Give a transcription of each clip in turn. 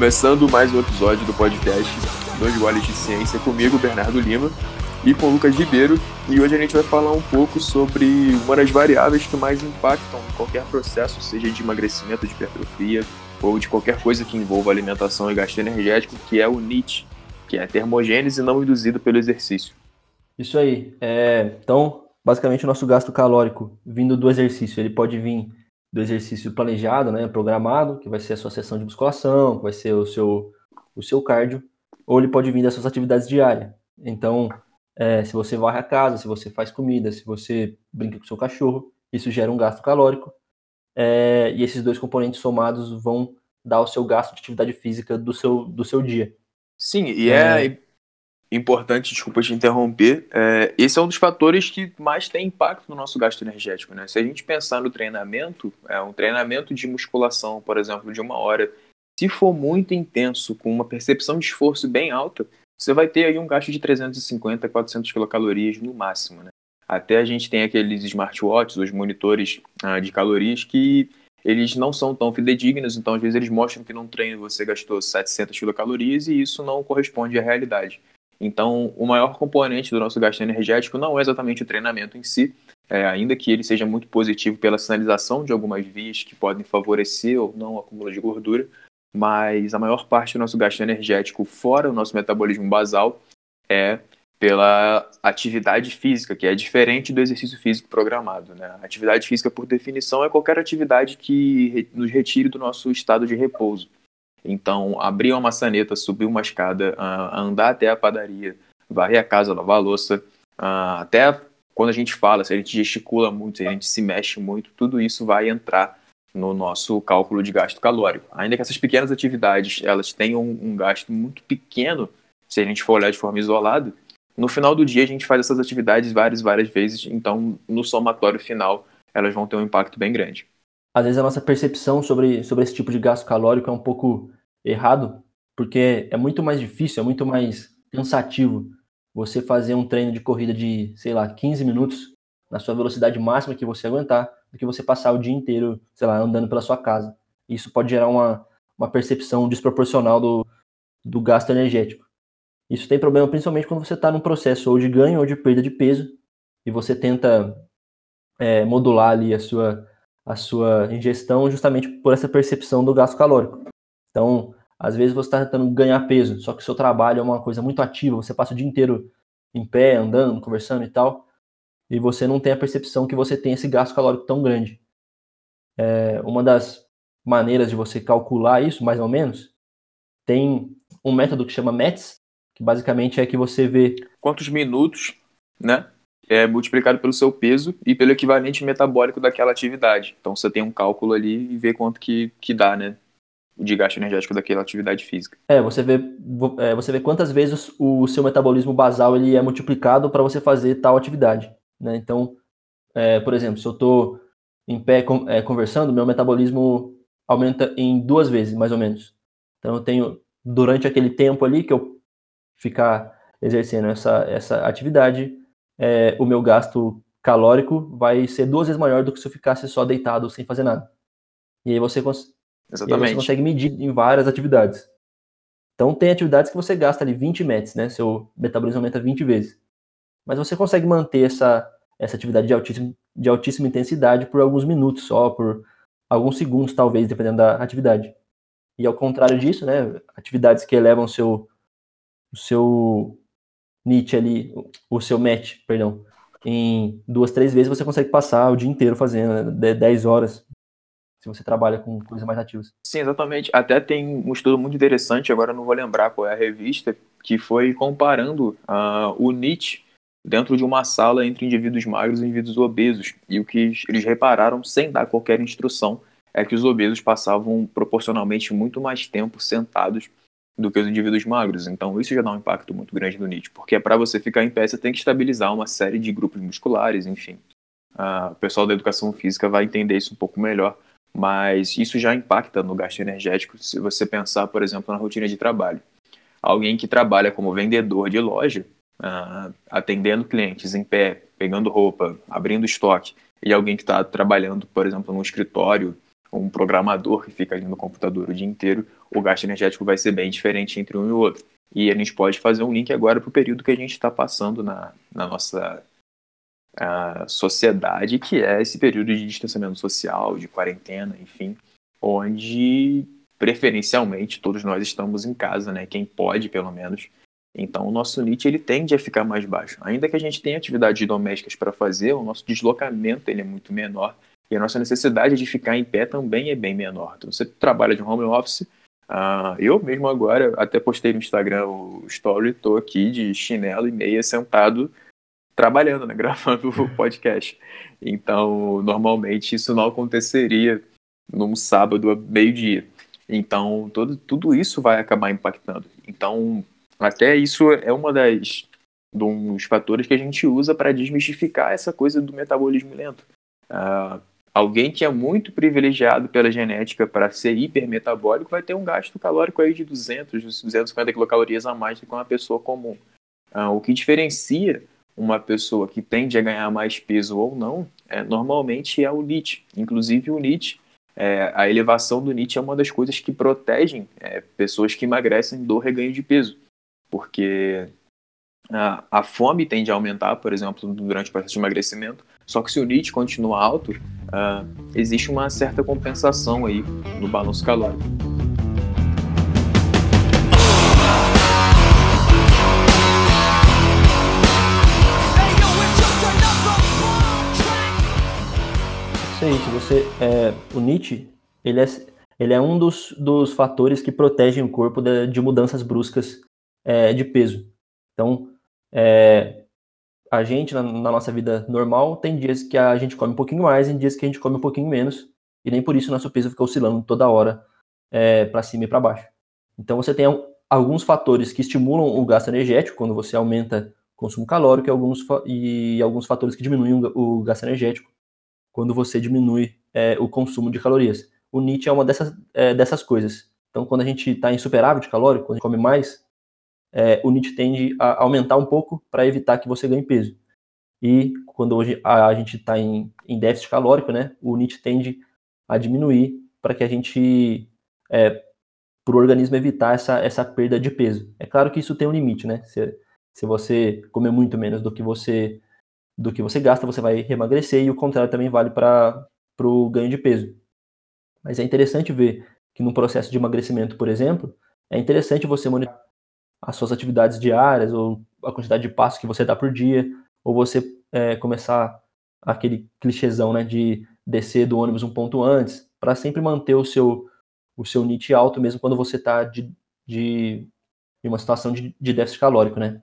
Começando mais um episódio do podcast Dois Goles de Ciência comigo, Bernardo Lima, e com Lucas Ribeiro. E hoje a gente vai falar um pouco sobre uma das variáveis que mais impactam qualquer processo, seja de emagrecimento, de hipertrofia ou de qualquer coisa que envolva alimentação e gasto energético, que é o NIT, que é a termogênese não induzida pelo exercício. Isso aí. É, então, basicamente, o nosso gasto calórico vindo do exercício, ele pode vir do exercício planejado, né, programado, que vai ser a sua sessão de musculação, que vai ser o seu, o seu cardio, ou ele pode vir das suas atividades diárias. Então, é, se você varre a casa, se você faz comida, se você brinca com o seu cachorro, isso gera um gasto calórico. É, e esses dois componentes somados vão dar o seu gasto de atividade física do seu, do seu dia. Sim, e é, é importante, desculpa te interromper, é, esse é um dos fatores que mais tem impacto no nosso gasto energético, né? Se a gente pensar no treinamento, é um treinamento de musculação, por exemplo, de uma hora, se for muito intenso, com uma percepção de esforço bem alta, você vai ter aí um gasto de 350, 400 quilocalorias no máximo, né? Até a gente tem aqueles smartwatches, os monitores ah, de calorias, que eles não são tão fidedignos, então às vezes eles mostram que num treino você gastou 700 quilocalorias e isso não corresponde à realidade. Então, o maior componente do nosso gasto energético não é exatamente o treinamento em si, é, ainda que ele seja muito positivo pela sinalização de algumas vias que podem favorecer ou não o acúmulo de gordura, mas a maior parte do nosso gasto energético, fora o nosso metabolismo basal, é pela atividade física, que é diferente do exercício físico programado. Né? Atividade física, por definição, é qualquer atividade que nos retire do nosso estado de repouso. Então, abrir uma maçaneta, subir uma escada, uh, andar até a padaria, varrer a casa, lavar a louça, uh, até quando a gente fala, se a gente gesticula muito, se a gente se mexe muito, tudo isso vai entrar no nosso cálculo de gasto calórico. Ainda que essas pequenas atividades elas tenham um gasto muito pequeno, se a gente for olhar de forma isolada, no final do dia a gente faz essas atividades várias, várias vezes, então no somatório final elas vão ter um impacto bem grande às vezes a nossa percepção sobre, sobre esse tipo de gasto calórico é um pouco errado, porque é muito mais difícil, é muito mais cansativo você fazer um treino de corrida de, sei lá, 15 minutos na sua velocidade máxima que você aguentar, do que você passar o dia inteiro, sei lá, andando pela sua casa. Isso pode gerar uma, uma percepção desproporcional do, do gasto energético. Isso tem problema principalmente quando você está num processo ou de ganho ou de perda de peso e você tenta é, modular ali a sua a sua ingestão justamente por essa percepção do gasto calórico. Então, às vezes você está tentando ganhar peso, só que o seu trabalho é uma coisa muito ativa, você passa o dia inteiro em pé, andando, conversando e tal, e você não tem a percepção que você tem esse gasto calórico tão grande. É, uma das maneiras de você calcular isso, mais ou menos, tem um método que chama METS, que basicamente é que você vê quantos minutos, né, é multiplicado pelo seu peso e pelo equivalente metabólico daquela atividade. Então você tem um cálculo ali e vê quanto que, que dá, né? De gasto energético daquela atividade física. É, você vê, é, você vê quantas vezes o seu metabolismo basal ele é multiplicado para você fazer tal atividade. Né? Então, é, por exemplo, se eu estou em pé é, conversando, meu metabolismo aumenta em duas vezes, mais ou menos. Então eu tenho, durante aquele tempo ali que eu ficar exercendo essa, essa atividade, é, o meu gasto calórico vai ser duas vezes maior do que se eu ficasse só deitado sem fazer nada. E aí você, aí você consegue medir em várias atividades. Então tem atividades que você gasta ali 20 metros, né? Seu metabolismo aumenta 20 vezes. Mas você consegue manter essa, essa atividade de altíssima, de altíssima intensidade por alguns minutos só, por alguns segundos talvez, dependendo da atividade. E ao contrário disso, né? Atividades que elevam o seu, o seu NIT ali, o seu match, perdão, em duas, três vezes, você consegue passar o dia inteiro fazendo, né? 10 horas, se você trabalha com coisas mais ativas. Sim, exatamente. Até tem um estudo muito interessante, agora não vou lembrar qual é a revista, que foi comparando uh, o NIT dentro de uma sala entre indivíduos magros e indivíduos obesos. E o que eles repararam, sem dar qualquer instrução, é que os obesos passavam proporcionalmente muito mais tempo sentados do que os indivíduos magros. Então isso já dá um impacto muito grande no NIT, porque para você ficar em pé você tem que estabilizar uma série de grupos musculares, enfim. Uh, o pessoal da educação física vai entender isso um pouco melhor, mas isso já impacta no gasto energético se você pensar, por exemplo, na rotina de trabalho. Alguém que trabalha como vendedor de loja, uh, atendendo clientes em pé, pegando roupa, abrindo estoque, e alguém que está trabalhando, por exemplo, num escritório um programador que fica ali no computador o dia inteiro, o gasto energético vai ser bem diferente entre um e o outro. E a gente pode fazer um link agora para o período que a gente está passando na, na nossa sociedade, que é esse período de distanciamento social, de quarentena, enfim, onde preferencialmente todos nós estamos em casa, né? Quem pode, pelo menos. Então, o nosso NIT ele tende a ficar mais baixo. Ainda que a gente tenha atividades domésticas para fazer, o nosso deslocamento ele é muito menor e a nossa necessidade de ficar em pé também é bem menor. Então, você trabalha de home office, uh, eu mesmo agora, até postei no Instagram o story, estou aqui de chinelo e meia sentado trabalhando, né, gravando o podcast. Então, normalmente isso não aconteceria num sábado a meio-dia. Então, todo, tudo isso vai acabar impactando. Então, até isso é uma das dos fatores que a gente usa para desmistificar essa coisa do metabolismo lento. Uh, alguém que é muito privilegiado pela genética para ser hipermetabólico vai ter um gasto calórico aí de 200, 250 quilocalorias a mais do que uma pessoa comum. Uh, o que diferencia uma pessoa que tende a ganhar mais peso ou não, é, normalmente é o NIT. Inclusive o NIT, é, a elevação do NIT é uma das coisas que protegem é, pessoas que emagrecem do reganho de peso porque a, a fome tende a aumentar, por exemplo, durante o processo de emagrecimento. Só que se o NIT continua alto, uh, existe uma certa compensação aí no balanço calórico. Isso você, é, o NIT, ele é, ele é um dos, dos fatores que protegem o corpo de, de mudanças bruscas é, de peso. Então, é, a gente, na, na, nossa vida normal, tem dias que a gente come um pouquinho mais e dias que a gente come um pouquinho menos, e nem por isso nosso peso fica oscilando toda hora é, para cima e para baixo. Então, você tem alguns fatores que estimulam o gasto energético quando você aumenta o consumo calórico e alguns, e alguns fatores que diminuem o gasto energético quando você diminui é, o consumo de calorias. O NIT é uma dessas, é, dessas coisas. Então, quando a gente está em superávit calórico, quando a gente come mais, é, o NIT tende a aumentar um pouco para evitar que você ganhe peso. E quando hoje a, a gente está em, em, déficit calórico, né, o NIT tende a diminuir para que a gente, é, para o organismo evitar essa, essa perda de peso. É claro que isso tem um limite, né? Se, se você comer muito menos do que você do que você gasta, você vai emagrecer e o contrário também vale para o ganho de peso. Mas é interessante ver que no processo de emagrecimento, por exemplo, é interessante você monitorar as suas atividades diárias ou a quantidade de passos que você dá por dia, ou você é, começar aquele clichêzão, né, de descer do ônibus um ponto antes, para sempre manter o seu o seu NIT alto mesmo quando você está de, de, de, uma situação de, de, déficit calórico, né?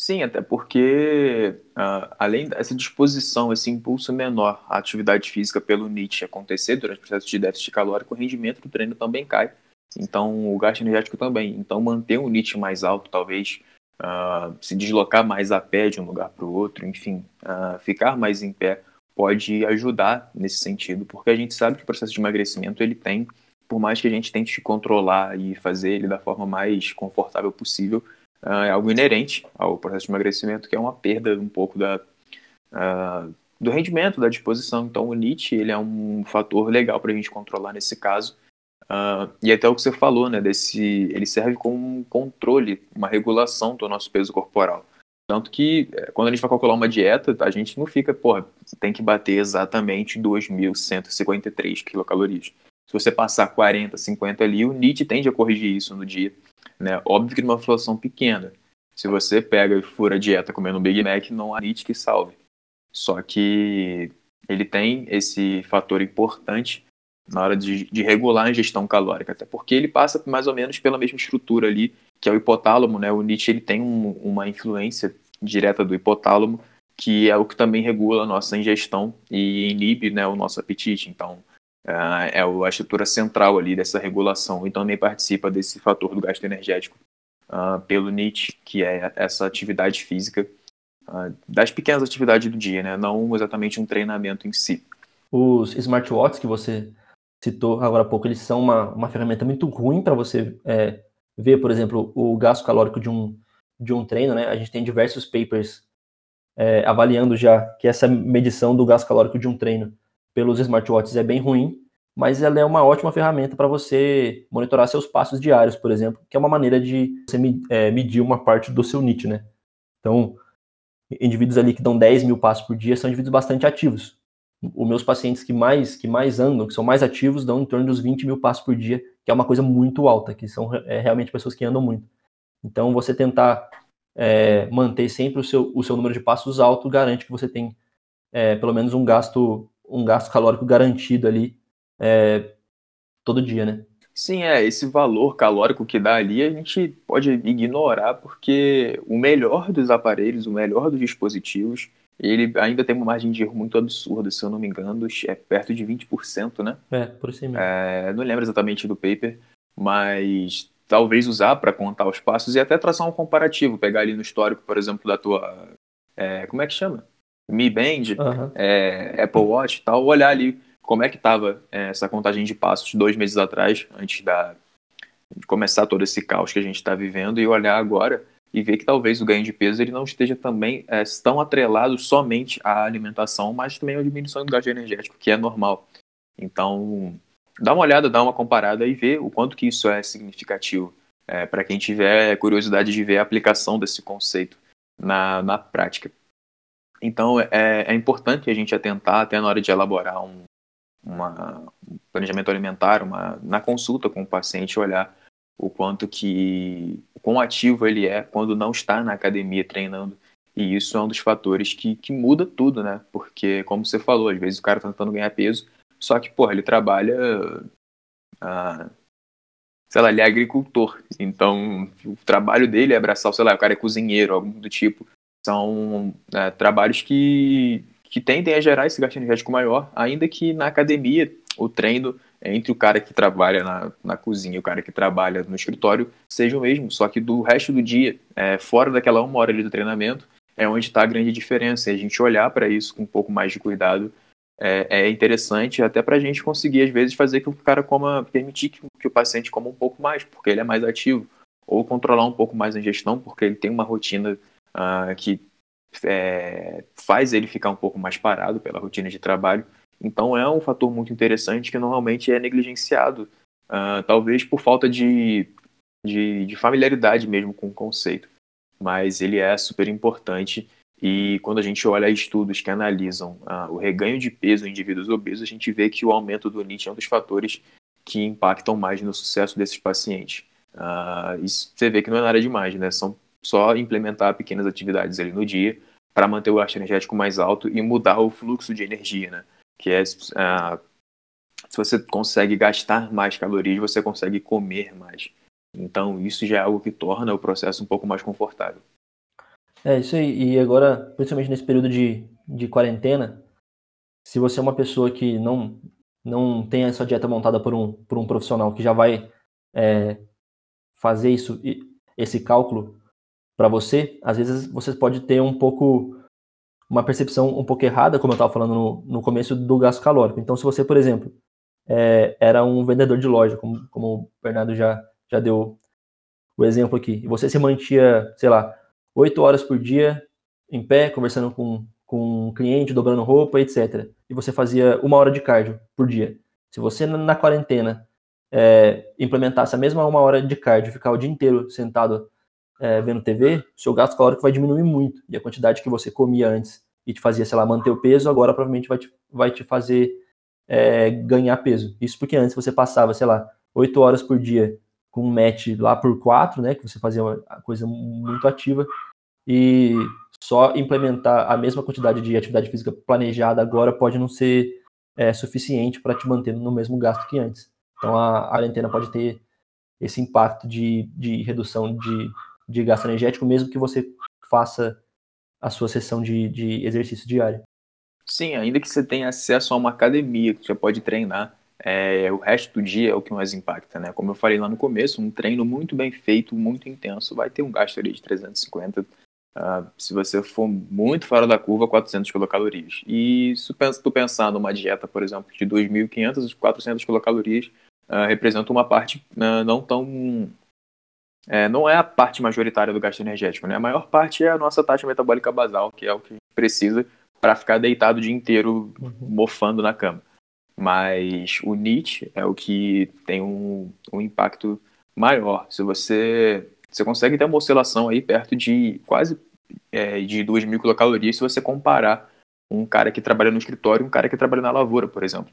Sim, até porque uh, além dessa disposição, esse impulso menor à atividade física pelo NIT acontecer durante o processo de déficit calórico, o rendimento do treino também cai. Então, o gasto energético também. Então, manter um NIT mais alto, talvez, uh, se deslocar mais a pé de um lugar para o outro, enfim, uh, ficar mais em pé, pode ajudar nesse sentido, porque a gente sabe que o processo de emagrecimento ele tem, por mais que a gente tente controlar e fazer ele da forma mais confortável possível, uh, é algo inerente ao processo de emagrecimento, que é uma perda um pouco da, do rendimento, da disposição. Então, o NIT ele é um fator legal para a gente controlar nesse caso. Uh, e até o que você falou, né, desse, ele serve como um controle, uma regulação do nosso peso corporal. Tanto que, eh, quando a gente vai calcular uma dieta, a gente não fica, porra, tem que bater exatamente 2.153 quilocalorias. Se você passar 40, 50 ali, o NIT tende a corrigir isso no dia. Né? Óbvio que numa flutuação pequena. Se você pega e fura a dieta comendo um Big Mac, não há NIT que salve. Só que ele tem esse fator importante na hora de, de, regular a ingestão calórica, até porque ele passa mais ou menos pela mesma estrutura ali, que é o hipotálamo, né? O Nietzsche ele tem um, uma influência direta do hipotálamo, que é o que também regula a nossa ingestão e inibe né, o nosso apetite. Então, é a estrutura central ali dessa regulação e também participa desse fator do gasto energético uh, pelo Nietzsche, que é essa atividade física uh, das pequenas atividades do dia, né? Não exatamente um treinamento em si. Os smartwatches que você citou agora há pouco, eles são uma, uma ferramenta muito ruim para você é, ver, por exemplo, o gasto calórico de um, de um treino, né? A gente tem diversos papers é, avaliando já que essa medição do gasto calórico de um treino pelos smartwatches é bem ruim, mas ela é uma ótima ferramenta para você monitorar seus passos diários, por exemplo, que é uma maneira de você é, medir uma parte do seu NIT, né? Então, indivíduos ali que dão 10 mil passos por dia são indivíduos bastante ativos. Os meus pacientes que mais, que mais andam, que são mais ativos, dão em torno dos 20 mil passos por dia, que é uma coisa muito alta, que são é, realmente pessoas que andam muito. Então, você tentar é, manter sempre o seu, o seu número de passos alto garante que você tem é, pelo menos um gasto, um gasto calórico garantido ali é, todo dia, né? Sim, é, esse valor calórico que dá ali a gente pode ignorar porque o melhor dos aparelhos, o melhor dos dispositivos, ele ainda tem uma margem de erro muito absurda, se eu não me engano, é perto de 20%, né? É, por isso mesmo. É, não lembro exatamente do paper, mas talvez usar para contar os passos e até traçar um comparativo, pegar ali no histórico, por exemplo, da tua. É, como é que chama? Mi Band, uhum. é, Apple Watch e tal, olhar ali como é que estava é, essa contagem de passos dois meses atrás, antes da, de começar todo esse caos que a gente está vivendo, e olhar agora e ver que talvez o ganho de peso ele não esteja também é, tão atrelado somente à alimentação, mas também à diminuição do gasto energético, que é normal. Então, dá uma olhada, dá uma comparada e vê o quanto que isso é significativo é, para quem tiver curiosidade de ver a aplicação desse conceito na, na prática. Então, é, é importante a gente atentar até na hora de elaborar um, uma, um planejamento alimentar, uma, na consulta com o paciente, olhar o quanto que o quão ativo ele é quando não está na academia treinando. E isso é um dos fatores que, que muda tudo, né? Porque, como você falou, às vezes o cara tá tentando ganhar peso, só que, porra, ele trabalha. Ah, sei lá, ele é agricultor. Então, o trabalho dele é abraçar, sei lá, o cara é cozinheiro, algo do tipo. São é, trabalhos que, que tendem a gerar esse gasto energético maior, ainda que na academia o treino entre o cara que trabalha na, na cozinha e o cara que trabalha no escritório seja o mesmo, só que do resto do dia, é, fora daquela uma hora ali do treinamento, é onde está a grande diferença. E a gente olhar para isso com um pouco mais de cuidado é, é interessante até para a gente conseguir, às vezes, fazer que o cara coma, permitir que, que o paciente coma um pouco mais, porque ele é mais ativo, ou controlar um pouco mais a ingestão, porque ele tem uma rotina uh, que é, faz ele ficar um pouco mais parado pela rotina de trabalho. Então é um fator muito interessante que normalmente é negligenciado, uh, talvez por falta de, de, de, familiaridade mesmo com o conceito. Mas ele é super importante e quando a gente olha estudos que analisam uh, o reganho de peso em indivíduos obesos, a gente vê que o aumento do NIT é um dos fatores que impactam mais no sucesso desses pacientes. Uh, isso você vê que não é nada demais, né? São só implementar pequenas atividades ali no dia para manter o gasto energético mais alto e mudar o fluxo de energia, né? Que é uh, se você consegue gastar mais calorias, você consegue comer mais. Então isso já é algo que torna o processo um pouco mais confortável. É isso aí. E agora, principalmente nesse período de, de quarentena, se você é uma pessoa que não não tem a sua dieta montada por um, por um profissional que já vai é, fazer isso, esse cálculo para você, às vezes você pode ter um pouco uma percepção um pouco errada, como eu estava falando no, no começo, do gasto calórico. Então, se você, por exemplo, é, era um vendedor de loja, como, como o Bernardo já, já deu o exemplo aqui, e você se mantia, sei lá, oito horas por dia em pé, conversando com, com um cliente, dobrando roupa, etc. E você fazia uma hora de cardio por dia. Se você, na quarentena, é, implementasse a mesma uma hora de cardio, ficar o dia inteiro sentado é, vendo TV, seu gasto calórico vai diminuir muito. E a quantidade que você comia antes e te fazia, sei lá, manter o peso, agora provavelmente vai te, vai te fazer é, ganhar peso. Isso porque antes você passava, sei lá, 8 horas por dia com um match lá por 4, né, que você fazia uma coisa muito ativa, e só implementar a mesma quantidade de atividade física planejada agora pode não ser é, suficiente para te manter no mesmo gasto que antes. Então a, quarentena pode ter esse impacto de, de redução de de gasto energético, mesmo que você faça a sua sessão de, de exercício diário. Sim, ainda que você tenha acesso a uma academia que você pode treinar, é, o resto do dia é o que mais impacta, né? Como eu falei lá no começo, um treino muito bem feito, muito intenso, vai ter um gasto ali de 350, uh, ah, se você for muito fora da curva, 400 quilocalorias. E se tu pensar numa dieta, por exemplo, de 2.500 400 quilocalorias, uh, representa uma parte uh, não tão é, não é a parte majoritária do gasto energético, né? A maior parte é a nossa taxa metabólica basal, que é o que a gente precisa para ficar deitado o dia inteiro uhum. mofando na cama. Mas o NIT é o que tem um, um impacto maior. Se você, você consegue ter uma oscilação aí perto de quase é, de 2 mil quilocalorias se você comparar um cara que trabalha no escritório e um cara que trabalha na lavoura, por exemplo.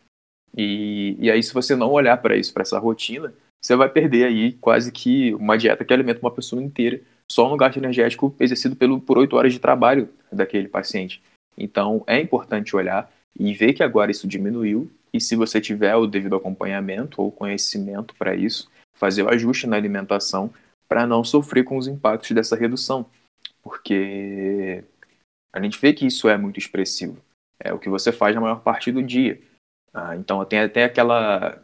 E, e aí, se você não olhar para isso, para essa rotina, você vai perder aí quase que uma dieta que alimenta uma pessoa inteira só no gasto energético exercido pelo, por 8 horas de trabalho daquele paciente. Então, é importante olhar e ver que agora isso diminuiu e se você tiver o devido acompanhamento ou conhecimento para isso, fazer o ajuste na alimentação para não sofrer com os impactos dessa redução. Porque a gente vê que isso é muito expressivo. É o que você faz na maior parte do dia. Ah, então tem até aquela.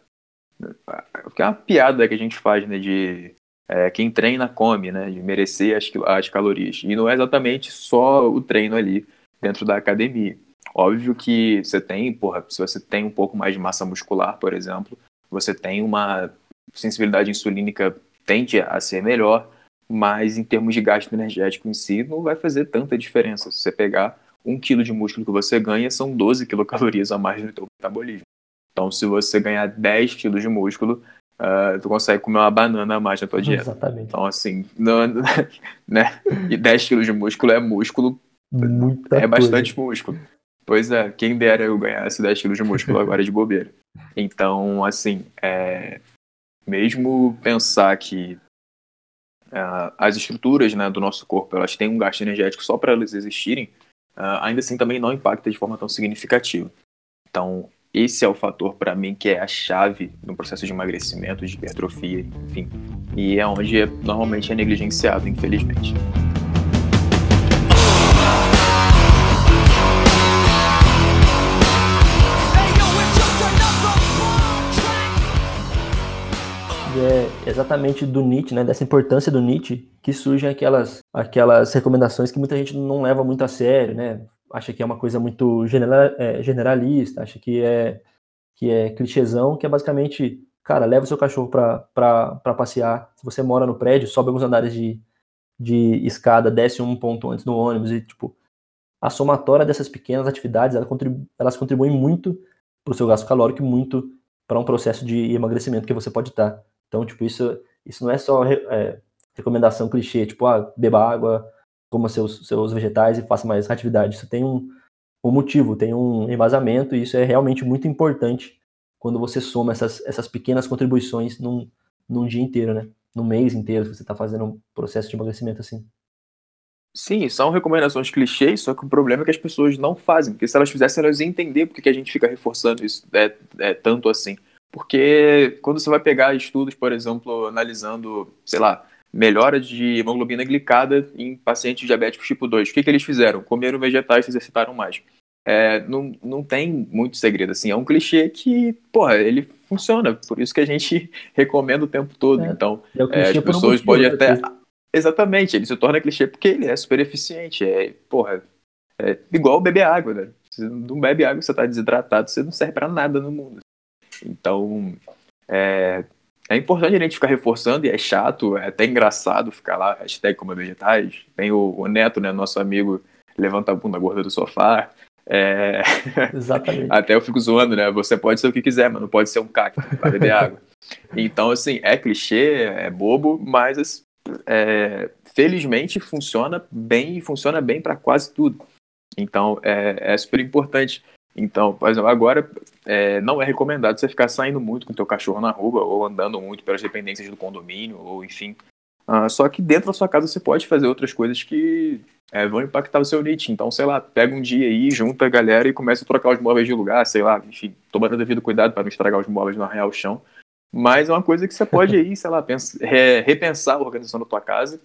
Aquela piada que a gente faz, né? De é, quem treina come, né? De merecer as, as calorias. E não é exatamente só o treino ali dentro da academia. Óbvio que você tem, porra, se você tem um pouco mais de massa muscular, por exemplo, você tem uma sensibilidade insulínica tende a ser melhor, mas em termos de gasto energético em si, não vai fazer tanta diferença. Se você pegar um quilo de músculo que você ganha, são 12 quilocalorias a mais no seu metabolismo. Então, se você ganhar 10 quilos de músculo, uh, tu consegue comer uma banana a mais na tua dieta. Exatamente. Então, assim, não, né? E 10 quilos de músculo é músculo, Muita é bastante coisa. músculo. Pois é, quem dera eu ganhasse 10 quilos de músculo agora de bobeira. Então, assim, é, mesmo pensar que uh, as estruturas né, do nosso corpo elas têm um gasto energético só para elas existirem, uh, ainda assim também não impacta de forma tão significativa. Então, esse é o fator para mim que é a chave no processo de emagrecimento, de hipertrofia, enfim. E é onde é, normalmente é negligenciado, infelizmente. é exatamente do Nietzsche, né, dessa importância do Nietzsche, que surgem aquelas, aquelas recomendações que muita gente não leva muito a sério, né? Acha que é uma coisa muito é, generalista, acha que é, que é clichêzão, que é basicamente, cara, leva o seu cachorro para passear. Se você mora no prédio, sobe alguns andares de, de escada, desce um ponto antes no ônibus e, tipo, a somatória dessas pequenas atividades, elas contribuem, elas contribuem muito para o seu gasto calórico e muito para um processo de emagrecimento que você pode estar. Então, tipo, isso, isso não é só é, recomendação clichê, tipo, ah, beba água, coma seus, seus vegetais e faça mais atividade. Isso tem um, um motivo, tem um embasamento, e isso é realmente muito importante quando você soma essas, essas pequenas contribuições num, num dia inteiro, né? Num mês inteiro, se você está fazendo um processo de emagrecimento assim. Sim, são recomendações clichês, só que o problema é que as pessoas não fazem, porque se elas fizessem, elas iam entender porque que a gente fica reforçando isso é, é tanto assim. Porque quando você vai pegar estudos, por exemplo, analisando, sei lá, melhora de hemoglobina glicada em pacientes diabéticos tipo 2, o que, que eles fizeram? Comeram vegetais e se exercitaram mais. É, não, não tem muito segredo, assim, é um clichê que, porra, ele funciona, por isso que a gente recomenda o tempo todo. É, então, é, é as pessoas um podem até. Exatamente, ele se torna clichê porque ele é super eficiente. É, porra, é igual beber água, né? Se não bebe água, você tá desidratado, você não serve para nada no mundo. Então, é, é importante a gente ficar reforçando, e é chato, é até engraçado ficar lá, hashtag como vegetais. Tem o, o, Neto, né, nosso amigo, levanta a bunda gorda do sofá. É... Exatamente. até eu fico zoando, né? Você pode ser o que quiser, mas não pode ser um cacto para beber água. Então, assim, é clichê, é bobo, mas é, felizmente funciona bem e funciona bem para quase tudo. Então, é, é super importante então, por exemplo, agora é, não é recomendado você ficar saindo muito com o teu cachorro na rua ou andando muito pelas dependências do condomínio ou enfim. Uh, só que dentro da sua casa você pode fazer outras coisas que é, vão impactar o seu NIT. Então, sei lá, pega um dia aí, junta a galera e começa a trocar os móveis de lugar, sei lá, enfim, tomando devido cuidado para não estragar os móveis no real chão. Mas é uma coisa que você pode aí, sei lá, pensa, repensar a organização da tua casa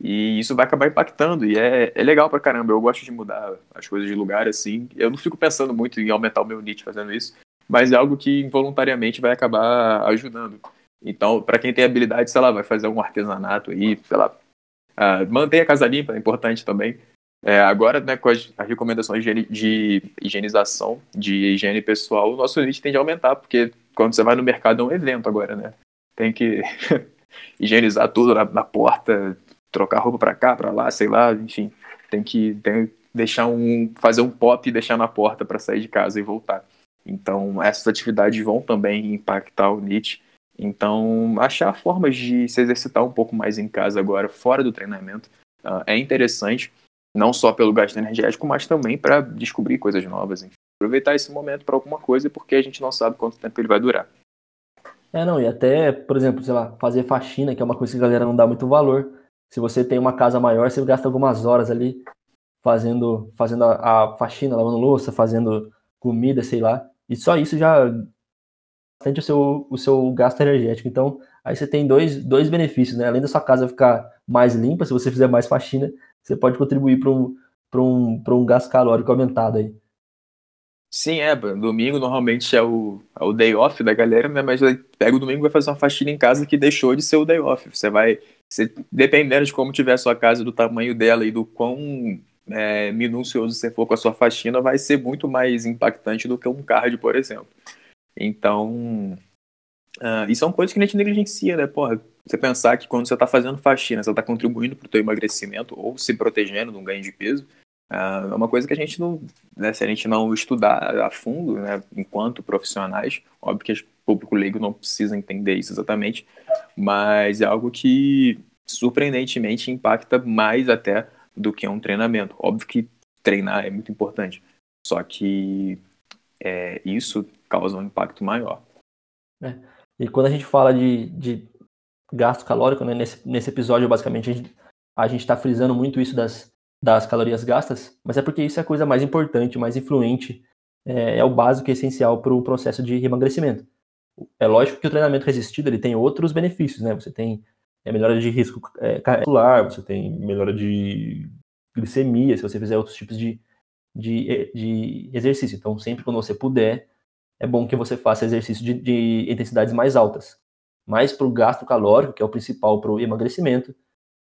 e isso vai acabar impactando. E é, é legal pra caramba. Eu gosto de mudar as coisas de lugar assim. Eu não fico pensando muito em aumentar o meu NIT fazendo isso, mas é algo que involuntariamente vai acabar ajudando. Então, para quem tem habilidade, sei lá, vai fazer um artesanato aí, sei lá. Uh, manter a casa limpa, é importante também. É, agora, né, com as, as recomendações de, de, higienização, de higiene pessoal, o nosso NIT tende a aumentar, porque quando você vai no mercado é um evento agora, né? Tem que higienizar tudo na, na porta, trocar roupa para cá, para lá, sei lá, enfim, tem que, tem deixar um fazer um pop e deixar na porta para sair de casa e voltar. Então, essas atividades vão também impactar o NIT. Então, achar formas de se exercitar um pouco mais em casa agora, fora do treinamento, uh, é interessante, não só pelo gasto energético, mas também para descobrir coisas novas. Aproveitar esse momento para alguma coisa, porque a gente não sabe quanto tempo ele vai durar. É, não, e até, por exemplo, sei lá, fazer faxina, que é uma coisa que a galera não dá muito valor. Se você tem uma casa maior, você gasta algumas horas ali fazendo, fazendo a, a faxina, lavando louça, fazendo comida, sei lá. E só isso já bastante o seu, o seu gasto energético. Então, aí você tem dois, dois benefícios, né? Além da sua casa ficar mais limpa, se você fizer mais faxina, você pode contribuir para um, um, um gasto calórico aumentado aí. Sim, é, domingo normalmente é o, é o day off da galera, né? Mas pega o domingo e vai fazer uma faxina em casa que deixou de ser o day off. Você vai, dependendo de como tiver a sua casa, do tamanho dela e do quão é, minucioso você for com a sua faxina, vai ser muito mais impactante do que um card, por exemplo. Então, uh, e são coisas que a gente negligencia, né? Porra, você pensar que quando você está fazendo faxina, você está contribuindo para o teu emagrecimento ou se protegendo de um ganho de peso, uh, é uma coisa que a gente não, né, se a gente não estudar a fundo, né, enquanto profissionais, óbvio que público leigo não precisa entender isso exatamente, mas é algo que surpreendentemente impacta mais até do que um treinamento. Óbvio que treinar é muito importante, só que é, isso causa um impacto maior. É. E quando a gente fala de, de gasto calórico, né, nesse, nesse episódio, basicamente, a gente está frisando muito isso das, das calorias gastas, mas é porque isso é a coisa mais importante, mais influente, é, é o básico e essencial para o processo de emagrecimento. É lógico que o treinamento resistido ele tem outros benefícios, né? Você tem é, melhora de risco é, cardiovascular, você tem melhora de glicemia, se você fizer outros tipos de, de, de exercício. Então, sempre quando você puder, é bom que você faça exercício de, de intensidades mais altas. Mas para o gasto calórico, que é o principal para o emagrecimento,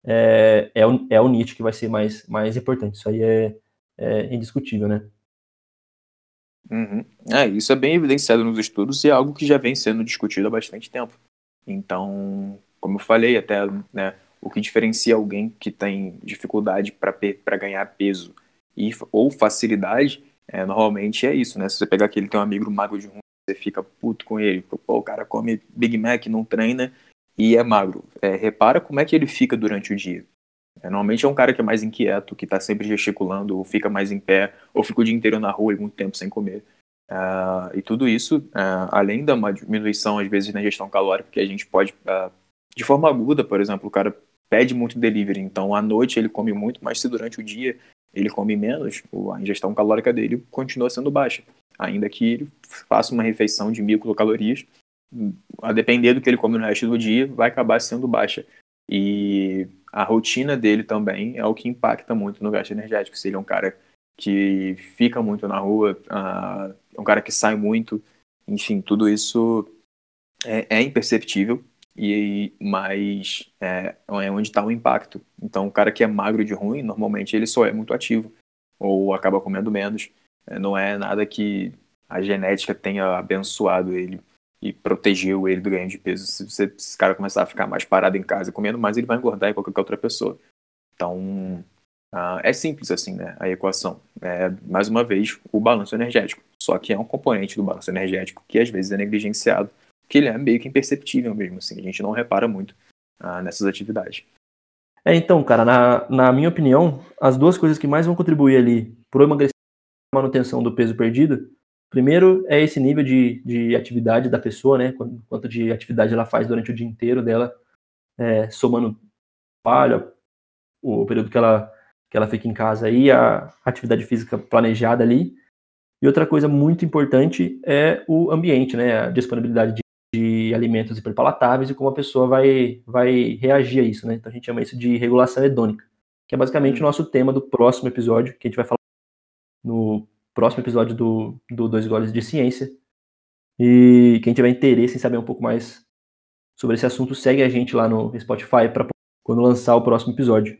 é, é, o, é o NIT que vai ser mais, mais importante. Isso aí é, é indiscutível, né? Uhum. É, isso é bem evidenciado nos estudos e é algo que já vem sendo discutido há bastante tempo. Então, como eu falei, até né, o que diferencia alguém que tem dificuldade para ganhar peso e, ou facilidade é, normalmente é isso, né? Se você pegar aquele teu amigo magro de ruim, você fica puto com ele. Pô, o cara come Big Mac, não treina e é magro. É, repara como é que ele fica durante o dia. É, normalmente é um cara que é mais inquieto, que tá sempre gesticulando, ou fica mais em pé, ou fica o dia inteiro na rua e muito tempo sem comer. Uh, e tudo isso, uh, além da uma diminuição, às vezes, na gestão calórica, que a gente pode, uh, de forma aguda, por exemplo, o cara pede muito delivery, então à noite ele come muito, mas se durante o dia ele come menos, a ingestão calórica dele continua sendo baixa. Ainda que ele faça uma refeição de mil calorias, a depender do que ele come no resto do dia, vai acabar sendo baixa. E a rotina dele também é o que impacta muito no gasto energético. Se ele é um cara que fica muito na rua, uh, um cara que sai muito, enfim, tudo isso é, é imperceptível e mas é, é onde está o impacto. Então, o cara que é magro de ruim, normalmente ele só é muito ativo ou acaba comendo menos. É, não é nada que a genética tenha abençoado ele e protegeu ele do ganho de peso. Se, esse cara começar a ficar mais parado em casa comendo mais, ele vai engordar igual qualquer outra pessoa. Então, uh, é simples assim, né? A equação. É, mais uma vez, o balanço energético. Só que é um componente do balanço energético que às vezes é negligenciado que ele é meio que imperceptível mesmo, assim, a gente não repara muito uh, nessas atividades. É, então, cara, na, na minha opinião, as duas coisas que mais vão contribuir ali para o emagrecimento e manutenção do peso perdido, primeiro é esse nível de, de atividade da pessoa, né, quanto de atividade ela faz durante o dia inteiro dela, é, somando palha, o período que ela, que ela fica em casa e a atividade física planejada ali. E outra coisa muito importante é o ambiente, né, a disponibilidade de de alimentos hiperpalatáveis e como a pessoa vai, vai reagir a isso, né? Então a gente chama isso de regulação hedônica, que é basicamente o nosso tema do próximo episódio, que a gente vai falar no próximo episódio do, do Dois Goles de Ciência. E quem tiver interesse em saber um pouco mais sobre esse assunto, segue a gente lá no Spotify para quando lançar o próximo episódio.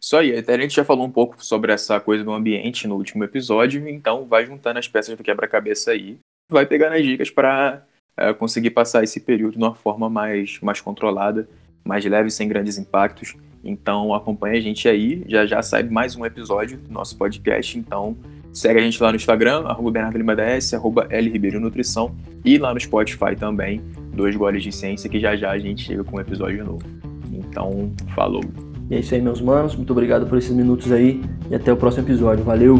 Isso aí, a gente já falou um pouco sobre essa coisa do ambiente no último episódio, então vai juntando as peças do quebra-cabeça aí, vai pegando as dicas para é, conseguir passar esse período de uma forma mais, mais controlada, mais leve, sem grandes impactos. Então acompanha a gente aí, já já sai mais um episódio do nosso podcast. Então Segue a gente lá no Instagram, arroba Bernardo Lima DS, arroba L Ribeiro Nutrição e lá no Spotify também, dois goles de ciência, que já já a gente chega com um episódio novo. Então, falou. E é isso aí, meus manos. Muito obrigado por esses minutos aí e até o próximo episódio. Valeu!